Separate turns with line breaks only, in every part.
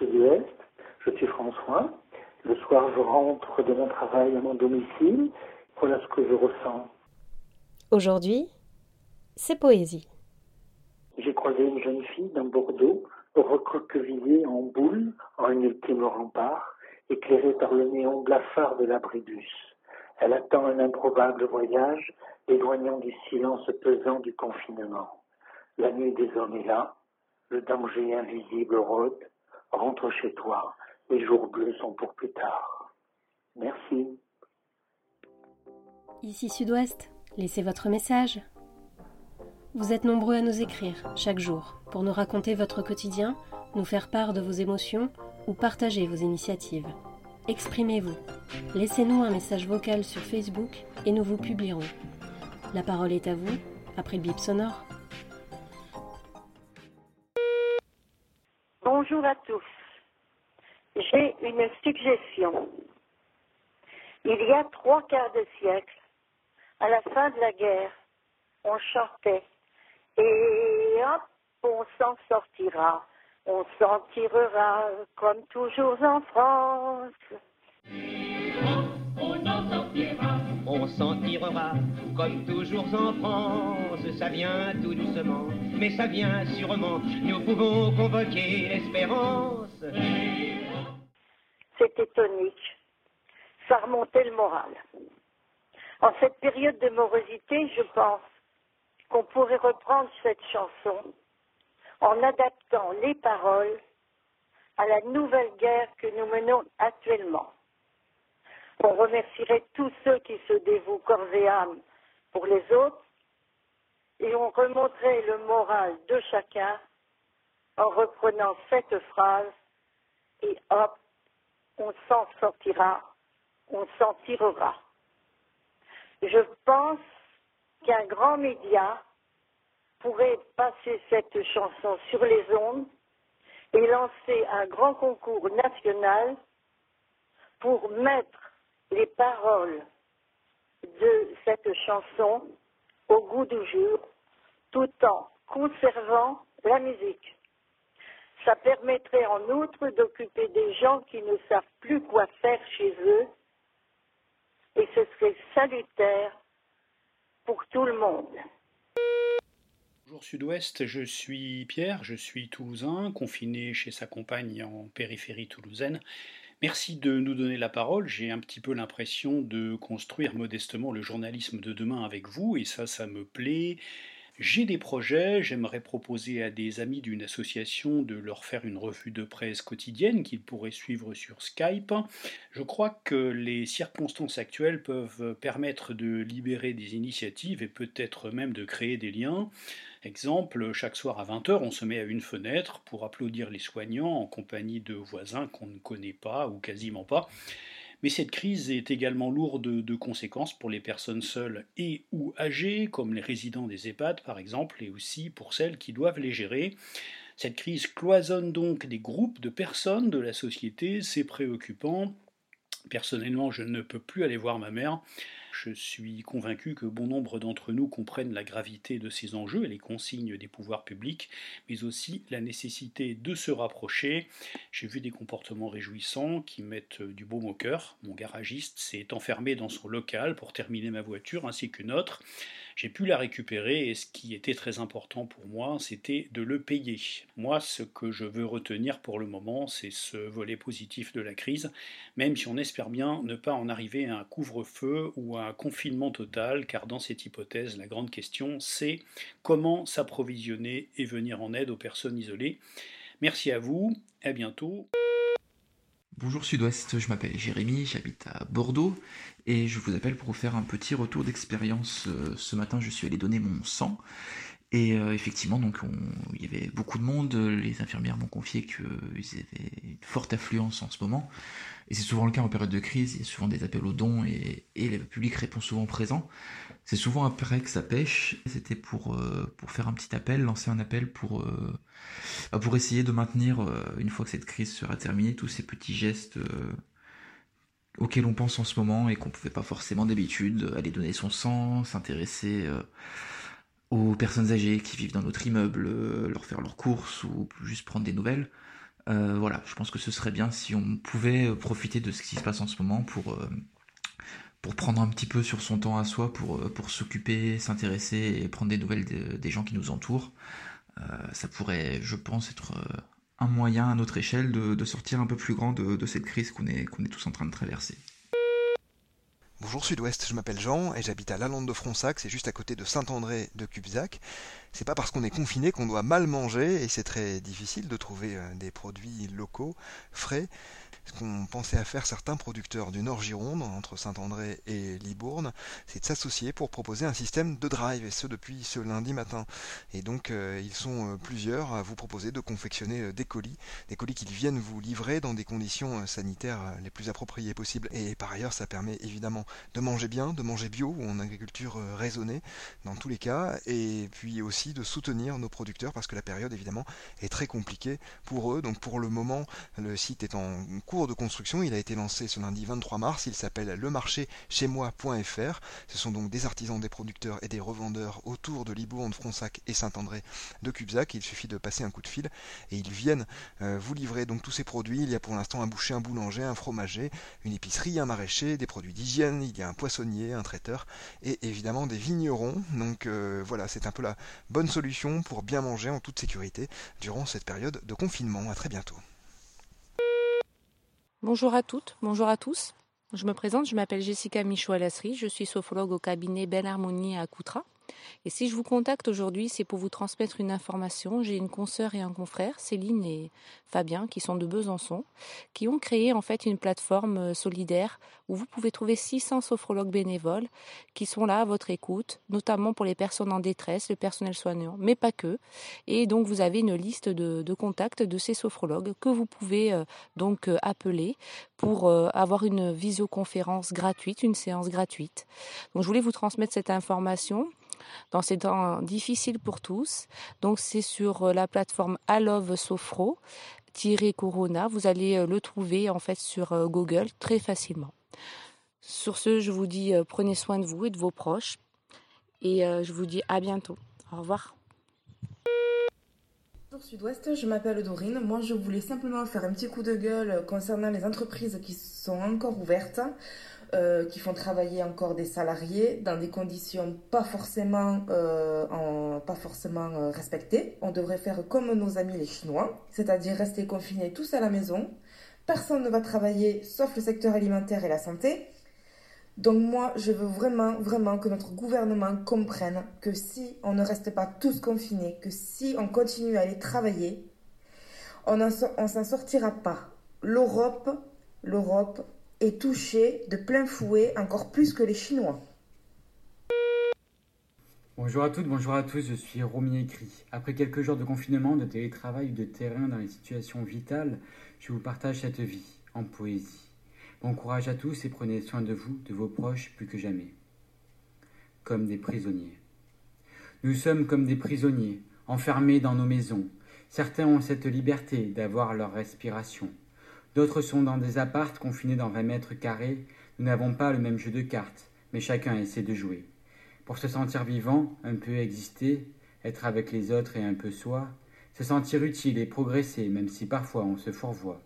Sud-Ouest. Je suis François. Le soir, je rentre de mon travail à mon domicile. Voilà ce que je ressens.
Aujourd'hui, c'est poésie.
J'ai croisé une jeune fille dans Bordeaux, recroquevillée en boule, en un ultime rempart, éclairée par le néon blafard de l'abribus. Elle attend un improbable voyage, éloignant du silence pesant du confinement. La nuit des hommes est là, le danger invisible rôde. Rentre chez toi, les jours bleus sont pour plus tard. Merci.
Ici Sud-Ouest, laissez votre message. Vous êtes nombreux à nous écrire chaque jour pour nous raconter votre quotidien, nous faire part de vos émotions ou partager vos initiatives. Exprimez-vous. Laissez-nous un message vocal sur Facebook et nous vous publierons. La parole est à vous, après le bip sonore.
Bonjour à tous. J'ai une suggestion. Il y a trois quarts de siècle, à la fin de la guerre, on chantait et hop, on s'en sortira, on s'en tirera comme toujours en France.
S'en tirera comme toujours en France. Ça vient tout doucement, mais ça vient sûrement. Nous pouvons convoquer l'espérance.
C'était tonique. Ça remontait le moral. En cette période de morosité, je pense qu'on pourrait reprendre cette chanson en adaptant les paroles à la nouvelle guerre que nous menons actuellement. On remercierait tous ceux qui se dévouent corps et âme pour les autres et on remonterait le moral de chacun en reprenant cette phrase et hop, on s'en sortira, on s'en tirera. Je pense qu'un grand média pourrait passer cette chanson sur les ondes et lancer un grand concours national pour mettre les paroles de cette chanson au goût du jour tout en conservant la musique. Ça permettrait en outre d'occuper des gens qui ne savent plus quoi faire chez eux et ce serait salutaire pour tout le monde.
Bonjour Sud-Ouest, je suis Pierre, je suis toulousain, confiné chez sa compagne en périphérie toulousaine. Merci de nous donner la parole. J'ai un petit peu l'impression de construire modestement le journalisme de demain avec vous, et ça, ça me plaît. J'ai des projets, j'aimerais proposer à des amis d'une association de leur faire une revue de presse quotidienne qu'ils pourraient suivre sur Skype. Je crois que les circonstances actuelles peuvent permettre de libérer des initiatives et peut-être même de créer des liens. Exemple, chaque soir à 20h, on se met à une fenêtre pour applaudir les soignants en compagnie de voisins qu'on ne connaît pas ou quasiment pas. Mais cette crise est également lourde de conséquences pour les personnes seules et ou âgées, comme les résidents des EHPAD par exemple, et aussi pour celles qui doivent les gérer. Cette crise cloisonne donc des groupes de personnes de la société, c'est préoccupant. Personnellement, je ne peux plus aller voir ma mère. Je suis convaincu que bon nombre d'entre nous comprennent la gravité de ces enjeux et les consignes des pouvoirs publics, mais aussi la nécessité de se rapprocher. J'ai vu des comportements réjouissants qui mettent du baume au cœur. Mon garagiste s'est enfermé dans son local pour terminer ma voiture ainsi qu'une autre. J'ai pu la récupérer et ce qui était très important pour moi, c'était de le payer. Moi, ce que je veux retenir pour le moment, c'est ce volet positif de la crise, même si on espère bien ne pas en arriver à un couvre-feu ou à un confinement total, car dans cette hypothèse, la grande question, c'est comment s'approvisionner et venir en aide aux personnes isolées. Merci à vous, à bientôt.
Bonjour Sud-Ouest, je m'appelle Jérémy, j'habite à Bordeaux et je vous appelle pour vous faire un petit retour d'expérience. Euh, ce matin, je suis allé donner mon sang et euh, effectivement, donc il y avait beaucoup de monde. Les infirmières m'ont confié qu'ils avaient une forte affluence en ce moment. Et c'est souvent le cas en période de crise. Il y a souvent des appels aux dons et, le public répond souvent présent. C'est souvent après que ça pêche. C'était pour, euh, pour faire un petit appel, lancer un appel pour, euh, pour essayer de maintenir, une fois que cette crise sera terminée, tous ces petits gestes auxquels on pense en ce moment et qu'on ne pouvait pas forcément d'habitude. Aller donner son sang, s'intéresser aux personnes âgées qui vivent dans notre immeuble, euh, leur faire leurs courses ou juste prendre des nouvelles. voilà, je pense que ce serait bien si on pouvait profiter de ce qui se passe en ce moment pour, pour prendre un petit peu sur son temps à soi, pour, pour s'occuper, s'intéresser et prendre des nouvelles des gens qui nous entourent. ça pourrait, je pense, être un moyen à notre échelle de, sortir un peu plus grand de, cette crise qu'on est, qu'on est tous en train de traverser.
Bonjour Sud-Ouest, je m'appelle Jean et j'habite à Lalande de Fronsac, c'est juste à côté de Saint-André de Cubzac. C'est pas parce qu'on est confiné qu'on doit mal manger et c'est très difficile de trouver euh, des produits locaux, frais. Ce qu'ont pensé à faire certains producteurs du Nord Gironde, entre Saint-André et Libourne, c'est de s'associer pour proposer un système de drive, et ce depuis ce lundi matin. Et donc euh, ils sont euh, plusieurs à vous proposer de confectionner euh, des colis, des colis qu'ils viennent vous livrer dans des conditions sanitaires les plus appropriées possibles. Et par ailleurs, ça permet évidemment de manger bien, de manger bio ou en agriculture raisonnée dans tous les cas, et puis aussi de soutenir nos producteurs parce que la période évidemment est très compliquée pour eux. Donc pour le moment, le site est en cours de construction. Il a été lancé ce lundi 23 mars. Il s'appelle lemarchéchez-moi.fr. Ce sont donc des artisans, des producteurs et des revendeurs autour de Libourne, Fronsac et Saint-André de Cubzac. Il suffit de passer un coup de fil et ils viennent euh, vous livrer donc tous ces produits. Il y a pour l'instant un boucher, un boulanger, un fromager, une épicerie, un maraîcher, des produits d'hygiène. Il y a un poissonnier, un traiteur et évidemment des vignerons. Donc euh, voilà, c'est un peu la bonne solution pour bien manger en toute sécurité durant cette période de confinement. À très bientôt.
Bonjour à toutes, bonjour à tous. Je me présente, je m'appelle Jessica Michaud-Alasserie, je suis sophrologue au cabinet Belle Harmonie à Coutras. Et si je vous contacte aujourd'hui, c'est pour vous transmettre une information. J'ai une consoeur et un confrère, Céline et Fabien, qui sont de Besançon, qui ont créé en fait une plateforme euh, solidaire où vous pouvez trouver 600 sophrologues bénévoles qui sont là à votre écoute, notamment pour les personnes en détresse, le personnel soignant, mais pas que. Et donc vous avez une liste de, contacts de ces sophrologues que vous pouvez euh, donc euh, appeler pour avoir une visioconférence gratuite, une séance gratuite. Donc je voulais vous transmettre cette information dans ces temps difficiles pour tous. Donc c'est sur euh, la plateforme Alove Sofro Corona. Vous allez euh, le trouver en fait sur euh, Google très facilement. Sur ce, je vous dis prenez soin de vous et de vos proches et je vous dis à bientôt. Au revoir.
Bonjour Sud-Ouest, je m'appelle Dorine. Moi, je voulais simplement faire un petit coup de gueule concernant les entreprises qui sont encore ouvertes. Euh, qui font travailler encore des salariés dans des conditions pas forcément, euh, pas forcément euh, respectées. On devrait faire comme nos amis les Chinois, c'est-à-dire rester confinés tous à la maison. Personne ne va travailler sauf le secteur alimentaire et la santé. Donc moi, je veux vraiment, vraiment que notre gouvernement comprenne que si on ne reste pas tous confinés, que si on continue à aller travailler, on ne s'en sortira pas. L'Europe, l'Europe est touché de plein fouet encore plus que les Chinois.
Bonjour à toutes, bonjour à tous, je suis Romy Écrit. Après quelques jours de confinement, de télétravail ou de terrain dans les situations vitales, je vous partage cette vie en poésie. Bon courage à tous et prenez soin de vous, de vos proches plus que jamais. Comme des prisonniers. Nous sommes comme des prisonniers, enfermés dans nos maisons. Certains ont cette liberté d'avoir leur respiration. D'autres sont dans des appartes confinés dans 20 mètres carrés. Nous n'avons pas le même jeu de cartes, mais chacun essaie de jouer. Pour se sentir vivant, un peu exister, être avec les autres et un peu soi, se sentir utile et progresser, même si parfois on se fourvoie.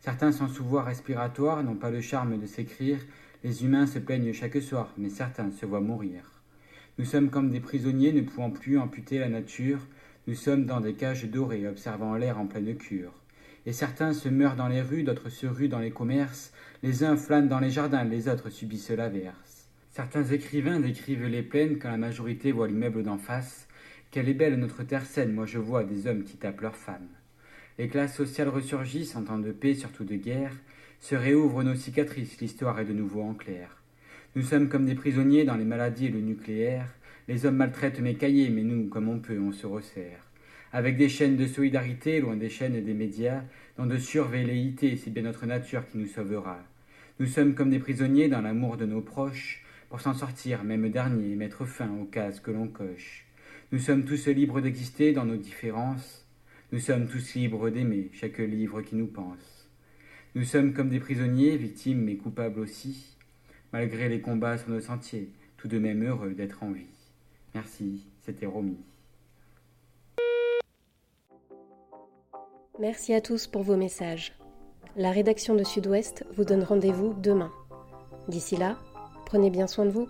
Certains sans sous-voix respiratoire n'ont pas le charme de s'écrire. Les humains se plaignent chaque soir, mais certains se voient mourir. Nous sommes comme des prisonniers ne pouvant plus amputer la nature. Nous sommes dans des cages dorées, observant l'air en pleine cure et certains se meurent dans les rues, d'autres se ruent dans les commerces, les uns flânent dans les jardins, les autres subissent l'averse. Certains écrivains décrivent les plaines quand la majorité voit l'immeuble d'en face. Quelle est belle notre terre saine, moi je vois des hommes qui tapent leurs femmes. Les classes sociales ressurgissent en temps de paix, surtout de guerre, se réouvrent nos cicatrices, l'histoire est de nouveau en clair. Nous sommes comme des prisonniers dans les maladies et le nucléaire, les hommes maltraitent mes cahiers, mais nous, comme on peut, on se resserre avec des chaînes de solidarité loin des chaînes des médias, dont de survelléité, c'est bien notre nature qui nous sauvera. Nous sommes comme des prisonniers dans l'amour de nos proches, pour s'en sortir, même dernier, mettre fin aux cases que l'on coche. Nous sommes tous libres d'exister dans nos différences. Nous sommes tous libres d'aimer chaque livre qui nous pense. Nous sommes comme des prisonniers, victimes mais coupables aussi, malgré les combats sur nos sentiers, tout de même heureux d'être en vie. Merci, c'était Romy.
Merci à tous pour vos messages. La rédaction de Sud-Ouest vous donne rendez-vous demain. D'ici là, prenez bien soin de vous.